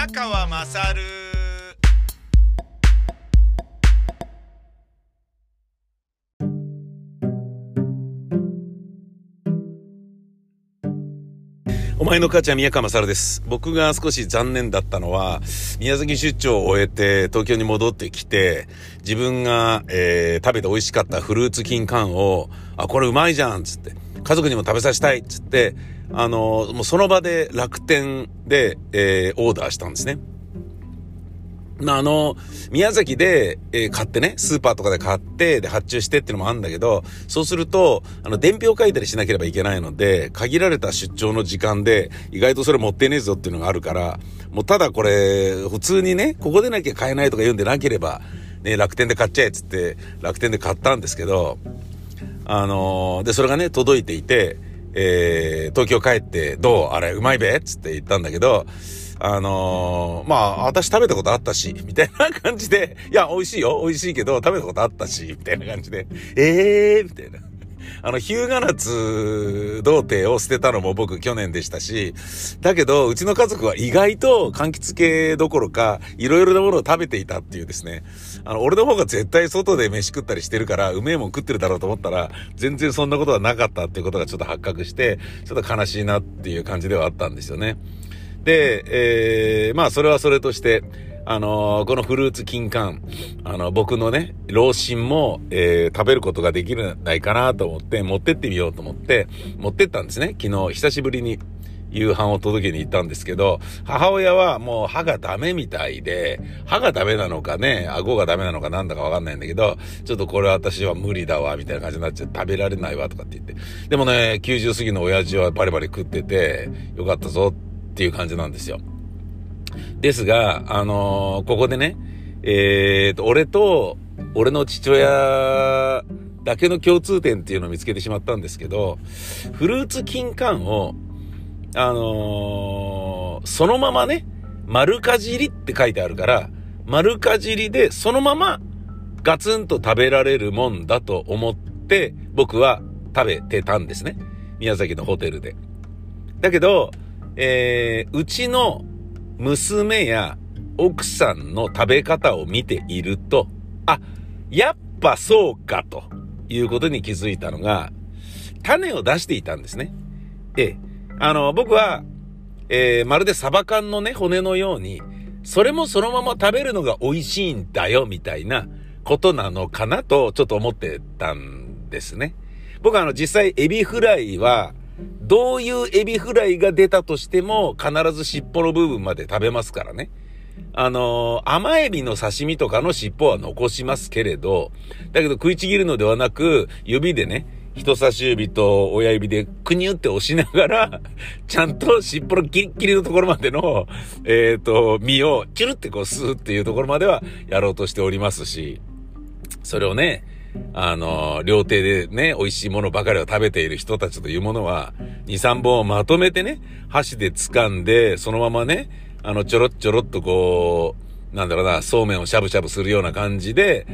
宮川まさるお前の母ちゃん宮川勝です。僕が少し残念だったのは、宮崎出張を終えて東京に戻ってきて、自分が、えー、食べて美味しかったフルーツ金柑を、あ、これうまいじゃんっつって、家族にも食べさせたいっつって、あの、もうその場で楽天で、えー、オーダーしたんですね。まあ、あの、宮崎で、えー、買ってね、スーパーとかで買って、で、発注してっていうのもあるんだけど、そうすると、あの、伝票書いたりしなければいけないので、限られた出張の時間で、意外とそれ持ってねえぞっていうのがあるから、もうただこれ、普通にね、ここでなきゃ買えないとか言うんでなければ、ね、楽天で買っちゃえっつって、楽天で買ったんですけど、あのー、で、それがね、届いていて、えー、東京帰って、どう？あれ、うまいべ？っつって言ったんだけど、あのー、まあ、私食べたことあったし、みたいな感じで、いや、美味しいよ、美味しいけど、食べたことあったし、みたいな感じで、ええー、みたいな。あの、ヒューガナツ童貞を捨てたのも僕去年でしたし、だけど、うちの家族は意外と柑橘系どころか、いろいろなものを食べていたっていうですね。あの、俺の方が絶対外で飯食ったりしてるから、うめえもん食ってるだろうと思ったら、全然そんなことはなかったっていうことがちょっと発覚して、ちょっと悲しいなっていう感じではあったんですよね。で、えー、まあ、それはそれとして、あのー、このフルーツ金柑、あの、僕のね、老親も、えー、食べることができるんないかなと思って、持ってってみようと思って、持ってったんですね。昨日、久しぶりに夕飯を届けに行ったんですけど、母親はもう歯がダメみたいで、歯がダメなのかね、顎がダメなのかなんだかわかんないんだけど、ちょっとこれ私は無理だわ、みたいな感じになっちゃって食べられないわ、とかって言って。でもね、90過ぎの親父はバリバリ食ってて、よかったぞっていう感じなんですよ。ですが、あのー、ここでね、えーと、俺と、俺の父親だけの共通点っていうのを見つけてしまったんですけど、フルーツ金柑を、あのー、そのままね、丸かじりって書いてあるから、丸かじりでそのままガツンと食べられるもんだと思って僕は食べてたんですね。宮崎のホテルで。だけど、えー、うちの娘や奥さんの食べ方を見ていると、あ、やっぱそうかということに気づいたのが、種を出していたんですね。ええあの、僕は、えー、まるでサバ缶のね、骨のように、それもそのまま食べるのが美味しいんだよ、みたいなことなのかなと、ちょっと思ってたんですね。僕はあの、実際エビフライは、どういうエビフライが出たとしても、必ず尻尾の部分まで食べますからね。あのー、甘エビの刺身とかの尻尾は残しますけれど、だけど食いちぎるのではなく、指でね、人差し指と親指でくにゅって押しながら、ちゃんと尻尾のキリッキリのところまでの、えっ、ー、と、身をチュルってこう吸うっていうところまではやろうとしておりますし、それをね、あの、料亭でね、美味しいものばかりを食べている人たちというものは、2、3本をまとめてね、箸で掴んで、そのままね、あの、ちょろっちょろっとこう、なんだろうな、そうめんをしゃぶしゃぶするような感じで、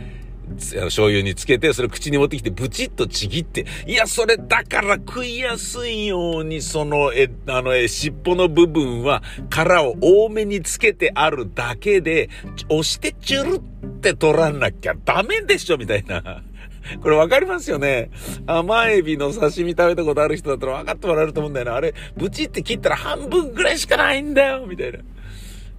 醤油につけて、それ口に持ってきて、ブチッとちぎって、いや、それだから食いやすいように、その、え、あの、え、尻尾の部分は、殻を多めにつけてあるだけで、押してチュルって取らなきゃダメでしょ、みたいな。これわかりますよね。甘エビの刺身食べたことある人だったら分かってもらえると思うんだよな。あれ、ブチって切ったら半分ぐらいしかないんだよ、みたいな。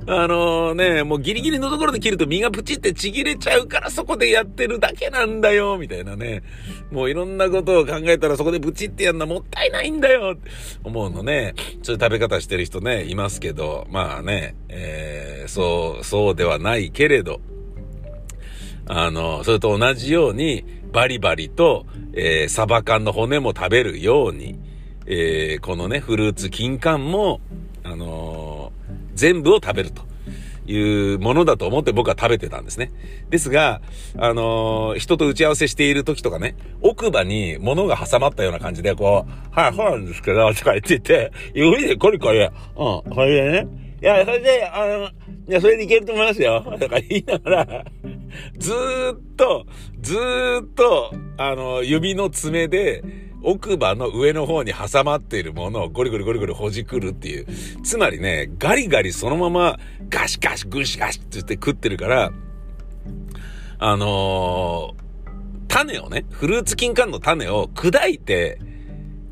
あのね、もうギリギリのところで切ると身がプチってちぎれちゃうからそこでやってるだけなんだよ、みたいなね。もういろんなことを考えたらそこでプチってやるのもったいないんだよ、思うのね。そういう食べ方してる人ね、いますけど、まあね、えー、そう、そうではないけれど、あの、それと同じように、バリバリと、えー、サバ缶の骨も食べるように、えー、このね、フルーツ金柑も、全部を食べるというものだと思って僕は食べてたんですね。ですが、あのー、人と打ち合わせしている時とかね、奥歯に物が挟まったような感じで、こう、はい、そうなんですけど、とか言ってて、指でコリコリ、うん、これでね、いや、それで、あの、いや、それでいけると思いますよ。とか言いながら、ずーっと、ずーっと、あの、指の爪で、奥歯の上の方に挟まっているものをゴリゴリゴリゴリほじくるっていう。つまりね、ガリガリそのままガシガシグシガシって言って食ってるから、あのー、種をね、フルーツ金柑の種を砕いて、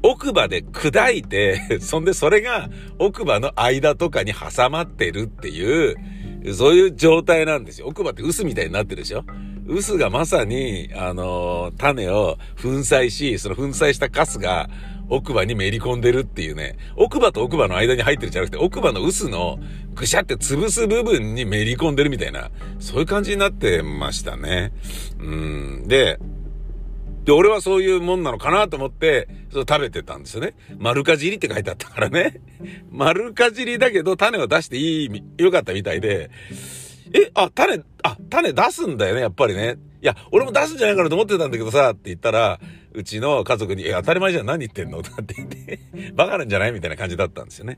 奥歯で砕いて、そんでそれが奥歯の間とかに挟まってるっていう、そういう状態なんですよ。奥歯って薄みたいになってるでしょ？薄がまさに、あの、種を粉砕し、その粉砕したカスが奥歯にめり込んでるっていうね、奥歯と奥歯の間に入ってるじゃなくて、奥歯の薄のぐしゃって潰す部分にめり込んでるみたいな、そういう感じになってましたね。うん。で、で、俺はそういうもんなのかなと思って、そう食べてたんですよね。丸かじりって書いてあったからね。丸かじりだけど種を出していい、よかったみたいで、え、あ、種、あ、種出すんだよね、やっぱりね。いや、俺も出すんじゃないかなと思ってたんだけどさ、って言ったら、うちの家族に、え、当たり前じゃん、何言ってんの？って言って、バカなんじゃない？みたいな感じだったんですよね。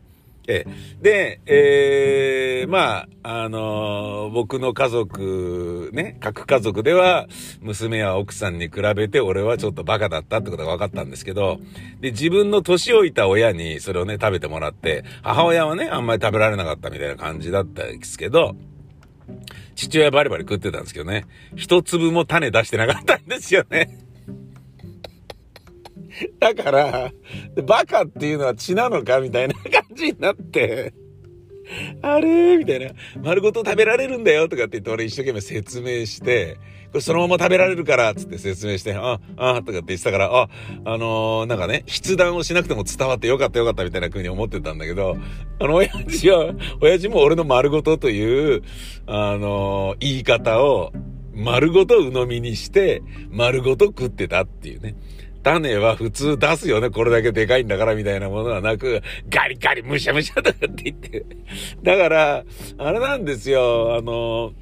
えで、えー、まあ、あのー、僕の家族、ね、各家族では、娘や奥さんに比べて俺はちょっとバカだったってことが分かったんですけど、で、自分の年老いた親にそれをね、食べてもらって、母親はね、あんまり食べられなかったみたいな感じだったんですけど、父親バリバリ食ってたんですけどね、一粒も種出してなかったんですよね。だから、バカっていうのは血なのかみたいな感じになって、あれみたいな。丸ごと食べられるんだよとかって言って俺一生懸命説明して、そのまま食べられるからつって説明して、あ、あ、とかって言ってたから、あ、あのー、なんかね、筆談をしなくても伝わってよかったよかったみたいな風に思ってたんだけど、あの、親父は、親父も俺の丸ごとという、あのー、言い方を丸ごと鵜呑みにして、丸ごと食ってたっていうね。種は普通出すよね。これだけでかいんだからみたいなものはなく、ガリガリむしゃむしゃとかって言って。だから、あれなんですよ。あの、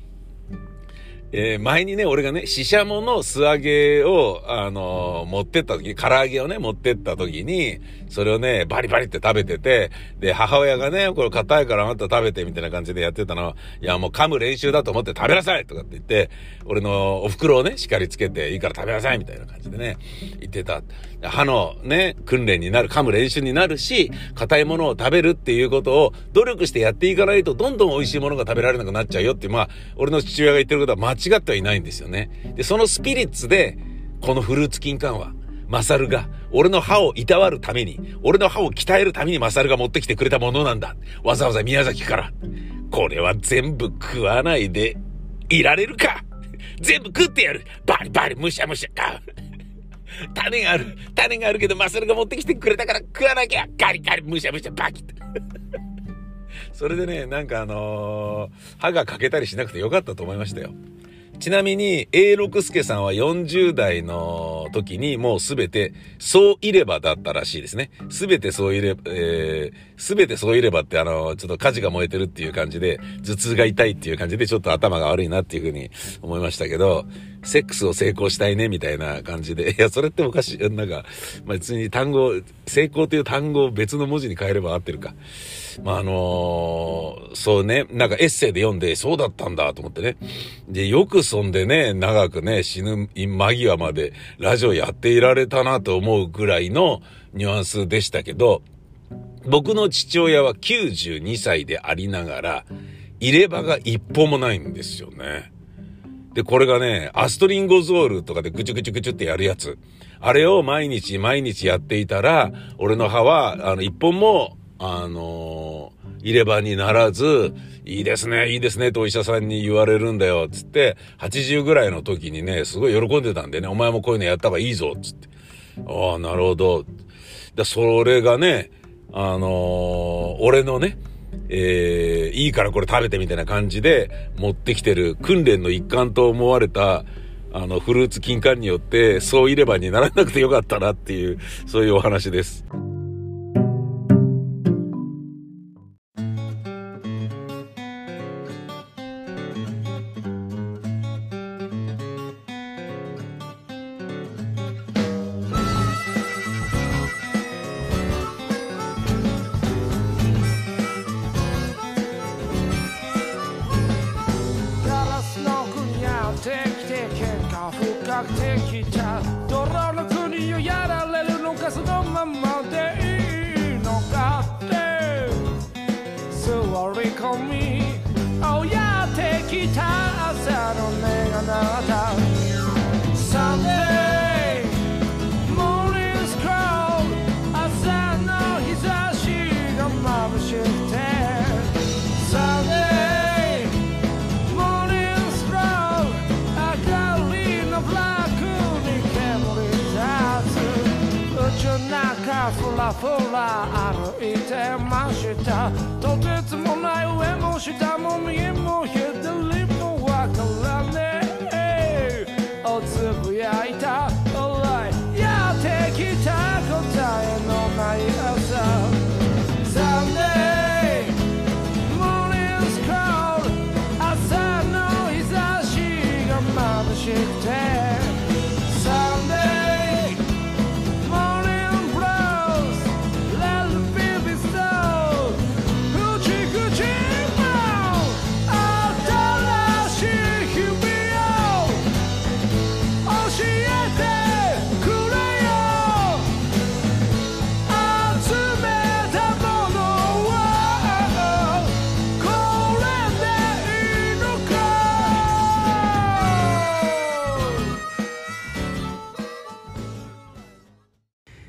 えー、前にね、俺がね、ししゃもの素揚げを、あのー、持ってった時に、唐揚げをね、持ってった時に、それをね、バリバリって食べてて、で、母親がね、これ硬いからあなた食べてみたいな感じでやってたのいや、もう噛む練習だと思って食べなさいとかって言って、俺のお袋をね、叱りつけて、いいから食べなさいみたいな感じでね、言ってた。歯のね、訓練になる、噛む練習になるし、硬いものを食べるっていうことを努力してやっていかないと、どんどん美味しいものが食べられなくなっちゃうよって、まあ、俺の父親が言ってることは間違違ってはいないんですよね。で、そのスピリッツで、このフルーツ金柑は、マサルが、俺の歯をいたわるために、俺の歯を鍛えるためにマサルが持ってきてくれたものなんだ。わざわざ宮崎から。これは全部食わないで、いられるか全部食ってやるバリバリむしゃむしゃ。種がある。種があるけど、マサルが持ってきてくれたから食わなきゃ。ガリガリ、むしゃむしゃ、バキッ。それでね、なんかあのー、歯が欠けたりしなくてよかったと思いましたよ。ちなみに、A 六助さんは40代の時にもうすべて、そういればだったらしいですね。すべてそういれば、えす、べてそういればってあの、ちょっと火事が燃えてるっていう感じで、頭痛が痛いっていう感じでちょっと頭が悪いなっていうふうに思いましたけど、セックスを成功したいねみたいな感じで、いや、それっておかしい。なんか、まあ、別に単語、成功という単語を別の文字に変えれば合ってるか。まあ、あのー、そうね、なんかエッセイで読んで、そうだったんだと思ってね。で、よくそんでね、長くね、死ぬ間際までラジオやっていられたなと思うぐらいのニュアンスでしたけど、僕の父親は92歳でありながら、入れ歯が一歩もないんですよね。で、これがね、アストリンゴゾールとかでぐちゅぐちゅぐちゅってやるやつ。あれを毎日毎日やっていたら、俺の歯は、あの、一本もあのー、入れ歯にならず、いいですね、いいですね、とお医者さんに言われるんだよ、つって、80ぐらいの時にね、すごい喜んでたんでね、お前もこういうのやった方がいいぞ、つって。ああ、なるほど。で、それがね、あのー、俺のね、えー、いいからこれ食べてみたいな感じで持ってきてる訓練の一環と思われた、あの、フルーツ金柑によって、そういればにならなくてよかったなっていう、そういうお話です。ふら歩いてました。とてつもない上も下も右も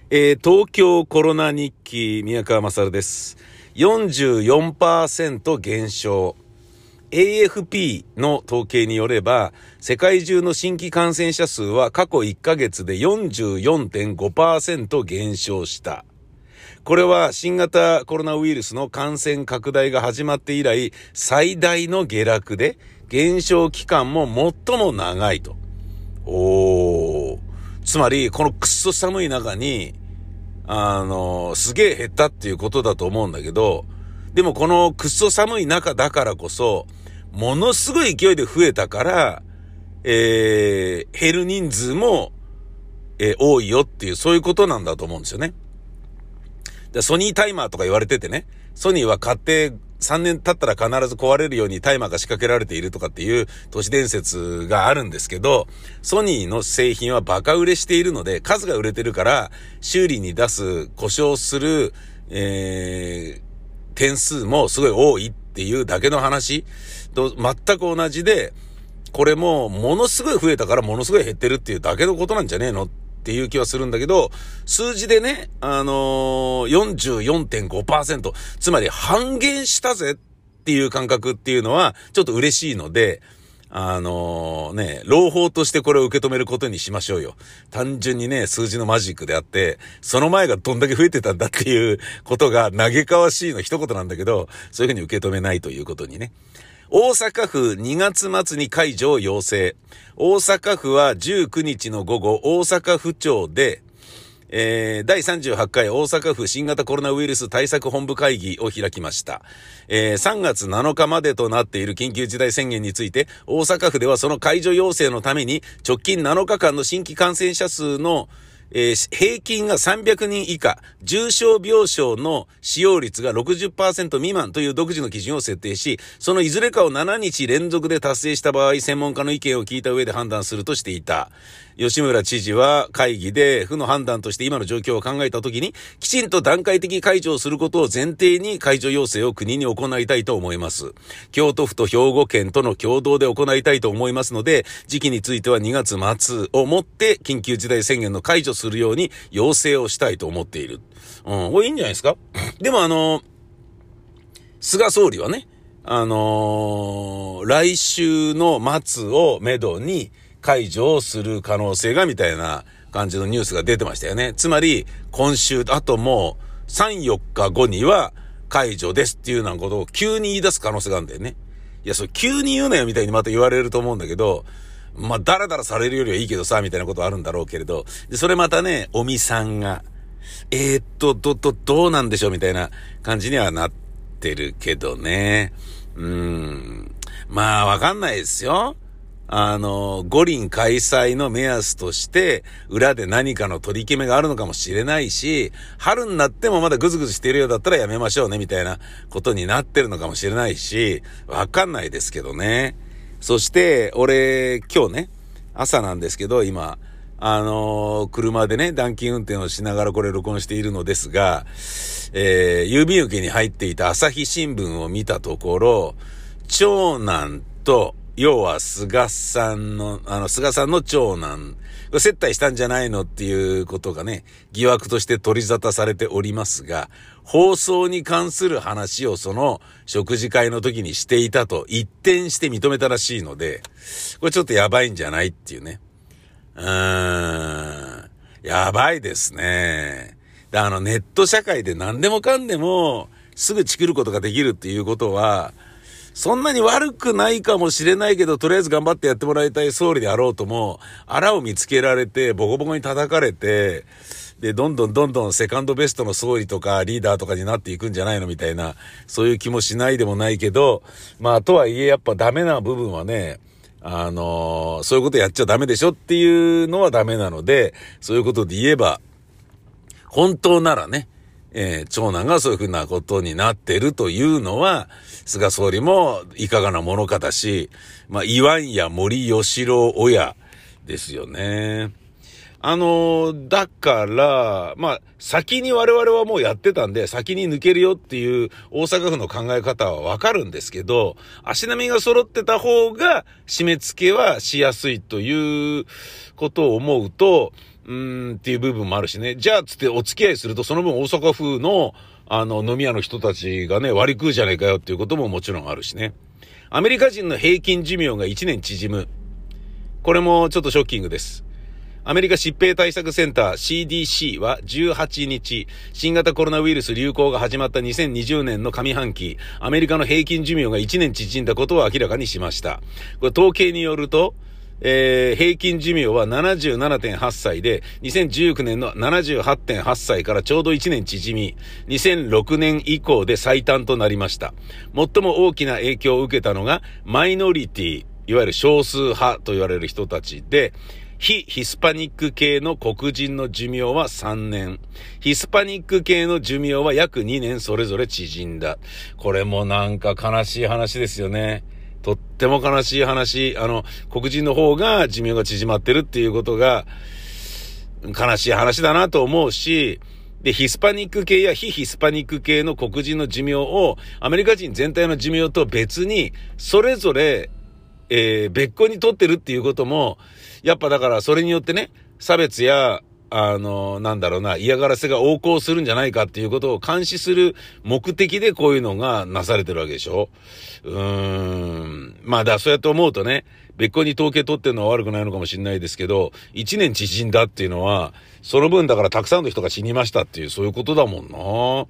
えー東京コロナ日記、宮川勝です。44%減少。AFP の統計によれば、世界中の新規感染者数は過去1ヶ月で44.5%減少した。これは新型コロナウイルスの感染拡大が始まって以来、最大の下落で、減少期間も最も長いと。おー。つまり、このくっそ寒い中に、あの、すげえ減ったっていうことだと思うんだけど、でもこのくっそ寒い中だからこそ、ものすごい勢いで増えたから、えー、減る人数も、えー多いよっていう、そういうことなんだと思うんですよね。でソニータイマーとか言われててね、ソニーは買って3年経ったら必ず壊れるようにタイマーが仕掛けられているとかっていう都市伝説があるんですけど、ソニーの製品はバカ売れしているので、数が売れてるから、修理に出す、故障する、えー、点数もすごい多いっていうだけの話。と全く同じで、これもものすごい増えたからものすごい減ってるっていうだけのことなんじゃねえのっていう気はするんだけど、数字でね、あのー、44.5%、つまり半減したぜっていう感覚っていうのはちょっと嬉しいので、あのね、朗報としてこれを受け止めることにしましょうよ。単純にね、数字のマジックであって、その前がどんだけ増えてたんだっていうことが嘆かわしいの一言なんだけど、そういうふうに受け止めないということにね。大阪府2月末に解除を要請。大阪府は19日の午後、大阪府庁で、えー、第38回大阪府新型コロナウイルス対策本部会議を開きました。えー、3月7日までとなっている緊急事態宣言について、大阪府ではその解除要請のために、直近7日間の新規感染者数のえー平均が300人以下、重症病床の使用率が60%未満という独自の基準を設定し、そのいずれかを7日連続で達成した場合、専門家の意見を聞いた上で判断するとしていた。吉村知事は会議で府の判断として今の状況を考えたときに、きちんと段階的解除をすることを前提に解除要請を国に行いたいと思います。京都府と兵庫県との共同で行いたいと思いますので、時期については2月末をもって緊急事態宣言の解除するように要請をしたいと思っている。うん、これいいんじゃないですか？でもあの、菅総理はね、あのー来週の末をめどに解除をする可能性がみたいな感じのニュースが出てましたよね。つまり、今週、あともう3、4日後には解除ですっていうようなことを急に言い出す可能性があるんだよね。いや、それ急に言うなよみたいにまた言われると思うんだけど、まあ、だらだらされるよりはいいけどさ、みたいなことはあるんだろうけれど、で、それまたね、おみさんが、えー、っと、ど、ど、どうなんでしょうみたいな感じにはなってるけどね。うーん。まあ、わかんないですよ。あの、五輪開催の目安として、裏で何かの取り決めがあるのかもしれないし、春になってもまだぐずぐずしてるようだったらやめましょうね、みたいなことになってるのかもしれないし、わかんないですけどね。そして、俺、今日ね、朝なんですけど、今、あのー車でね、暖気運転をしながらこれ録音しているのですが、えー郵便受けに入っていた朝日新聞を見たところ、長男と、要は菅さんの、あの、菅さんの長男、接待したんじゃないのっていうことがね、疑惑として取り沙汰されておりますが、放送に関する話をその食事会の時にしていたと一転して認めたらしいので、これちょっとやばいんじゃないっていうね。うーん。やばいですね。あの、ネット社会で何でもかんでも、すぐチクることができるっていうことは、そんなに悪くないかもしれないけど、とりあえず頑張ってやってもらいたい総理であろうとも、あらを見つけられて、ボコボコに叩かれて、で、どんどんどんどんセカンドベストの総理とかリーダーとかになっていくんじゃないのみたいな、そういう気もしないでもないけど、まあ、とはいえやっぱダメな部分はね、あのー、そういうことやっちゃダメでしょっていうのはダメなので、そういうことで言えば、本当ならね、えー、長男がそういうふうなことになってるというのは、菅総理もいかがなものかだし、まあ、イワンや森吉郎親ですよね。あのだから、まあ、先に我々はもうやってたんで、先に抜けるよっていう大阪府の考え方はわかるんですけど、足並みが揃ってた方が締め付けはしやすいということを思うと、うーんっていう部分もあるしね。じゃあ、つってお付き合いすると、その分大阪府の、あの、飲み屋の人たちがね、割り食うじゃねえかよっていうことももちろんあるしね。アメリカ人の平均寿命が1年縮む。これもちょっとショッキングです。アメリカ疾病対策センター CDC は18日、新型コロナウイルス流行が始まった2020年の上半期、アメリカの平均寿命が1年縮んだことを明らかにしました。これ統計によると、えー、平均寿命は77.8歳で、2019年の78.8歳からちょうど1年縮み、2006年以降で最短となりました。最も大きな影響を受けたのが、マイノリティ、いわゆる少数派と言われる人たちで、非ヒスパニック系の黒人の寿命は3年。ヒスパニック系の寿命は約2年それぞれ縮んだ。これもなんか悲しい話ですよね。とっても悲しい話、あの、黒人の方が寿命が縮まってるっていうことが、悲しい話だなと思うし、で、ヒスパニック系や非ヒスパニック系の黒人の寿命を、アメリカ人全体の寿命と別に、それぞれ、えー、別個にとってるっていうことも、やっぱだからそれによってね、差別やあの、なんだろうな、嫌がらせが横行するんじゃないかっていうことを監視する目的でこういうのがなされてるわけでしょうーん。まあだ、そうやって思うとね、別個に統計取ってるのは悪くないのかもしれないですけど、1年縮んだっていうのは、その分だからたくさんの人が死にましたっていう、そういうことだもんな。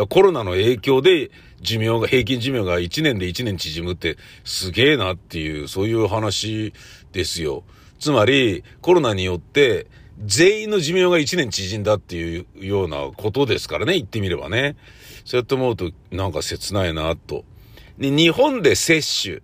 だコロナの影響で寿命が、平均寿命が1年で1年縮むってすげえなっていう、そういう話ですよ。つまり、コロナによって、全員の寿命が1年縮んだっていうようなことですからね、言ってみればね。そうやって思うと、なんか切ないな、と。で、日本で接種。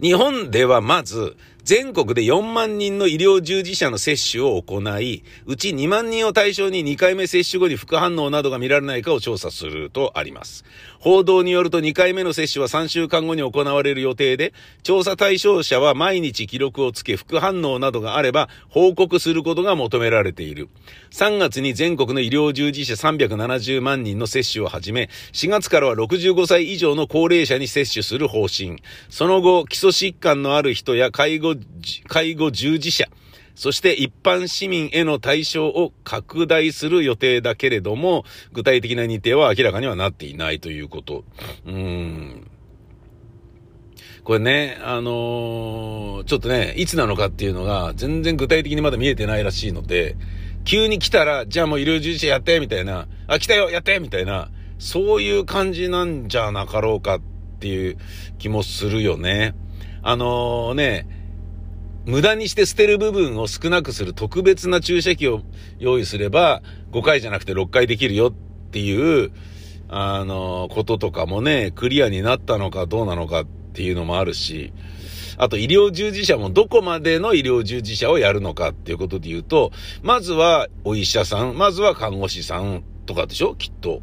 日本ではまず、全国で4万人の医療従事者の接種を行い、うち2万人を対象に2回目接種後に副反応などが見られないかを調査するとあります。報道によると2回目の接種は3週間後に行われる予定で、調査対象者は毎日記録をつけ副反応などがあれば報告することが求められている。3月に全国の医療従事者370万人の接種を始め、4月からは65歳以上の高齢者に接種する方針。その後、基礎疾患のある人や介護介護従事者、そして一般市民への対象を拡大する予定だけれども、具体的な日程は明らかにはなっていないということ。うーん。これね、あのー、ちょっとね、いつなのかっていうのが全然具体的にまだ見えてないらしいので、急に来たら、じゃあもう医療従事者やってみたいな、あ、来たよやってみたいな、そういう感じなんじゃなかろうかっていう気もするよね。あのー、ね、無駄にして捨てる部分を少なくする特別な注射器を用意すれば、5回じゃなくて6回できるよっていう、あの、こととかもね、クリアになったのかどうなのかっていうのもあるし、あと医療従事者もどこまでの医療従事者をやるのかっていうことで言うと、まずはお医者さん、まずは看護師さんとかでしょきっと。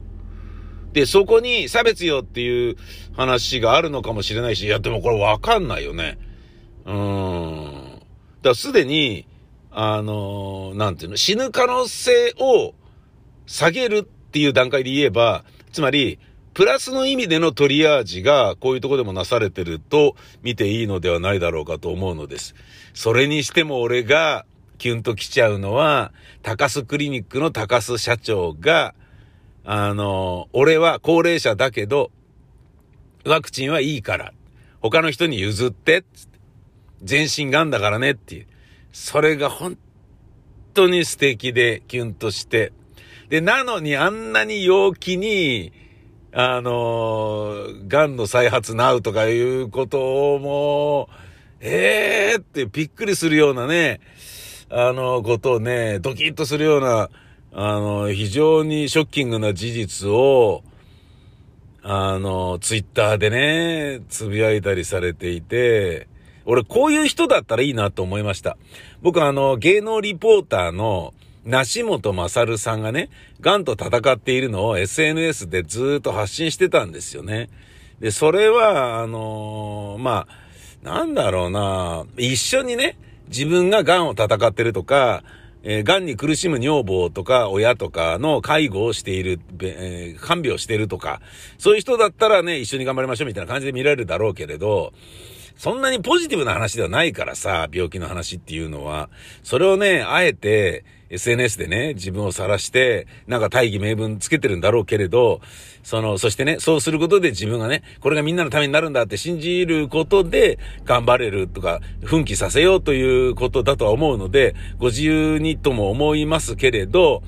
で、そこに差別よっていう話があるのかもしれないし、いや、でもこれわかんないよね。うーん。だすでに、あのー、なんていうの、死ぬ可能性を下げるっていう段階で言えば、つまり、プラスの意味でのトリアージがこういうとこでもなされてると見ていいのではないだろうかと思うのです。それにしても俺がキュンと来ちゃうのは、高須クリニックの高須社長が、あの、俺は高齢者だけど、ワクチンはいいから、他の人に譲って、つって全身がんだからねっていう。それが本当に素敵でキュンとして、で、なのにあんなに陽気に、あのー、癌の再発なうとかいうことをもう、ええー、ってびっくりするようなね、あの、ことをね、ドキッとするような、あの、非常にショッキングな事実を、あの、ツイッターでね、つぶやいたりされていて、俺こういう人だったらいいなと思いました。僕あの、芸能リポーターの、梨本勝さんがね、癌と戦っているのを SNS でずっと発信してたんですよね。で、それは、あのー、まあ、なんだろうな、一緒にね、自分が癌を戦ってるとか、えー、癌に苦しむ女房とか親とかの介護をしている、えー、看病してるとか、そういう人だったらね、一緒に頑張りましょうみたいな感じで見られるだろうけれど、そんなにポジティブな話ではないからさ、病気の話っていうのは。それをね、あえて SNS でね、自分を晒して、なんか大義名分つけてるんだろうけれど、その、そしてね、そうすることで自分がね、これがみんなのためになるんだって信じることで頑張れるとか、奮起させようということだとは思うので、ご自由にとも思いますけれど、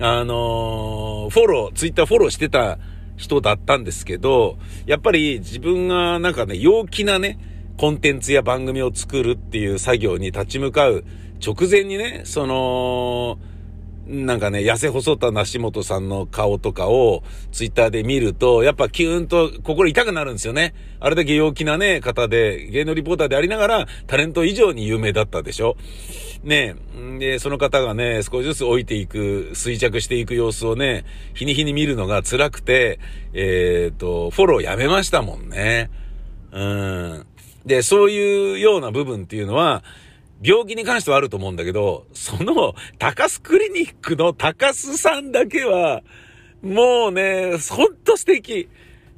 あのー、フォロー、ツイッターフォローしてた人だったんですけど、やっぱり自分がなんかね、陽気なね、コンテンツや番組を作るっていう作業に立ち向かう直前にね、その、なんかね、痩せ細った梨本さんの顔とかをツイッターで見ると、やっぱキューンと心痛くなるんですよね。あれだけ陽気なね、方で、芸能リポーターでありながら、タレント以上に有名だったでしょ。ねで、その方がね、少しずつ老いていく、衰弱していく様子をね、日に日に見るのが辛くて、えっ、ー、と、フォローやめましたもんね。うん。で、そういうような部分っていうのは、病気に関してはあると思うんだけど、その、高須クリニックの高須さんだけは、もうね、ほんと素敵。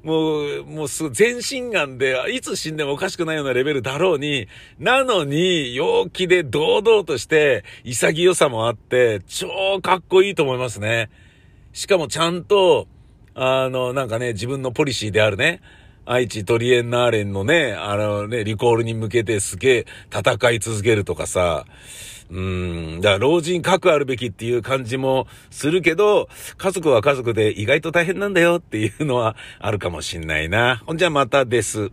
もう、もうす全身眼で、いつ死んでもおかしくないようなレベルだろうに、なのに、陽気で堂々として、潔さもあって、超かっこいいと思いますね。しかもちゃんと、あの、なんかね、自分のポリシーであるね、愛知トリエンナーレンのね、あのね、リコールに向けてすげえ戦い続けるとかさ、うん。だから老人核あるべきっていう感じもするけど、家族は家族で意外と大変なんだよっていうのはあるかもしんないな。ほんじゃまたです。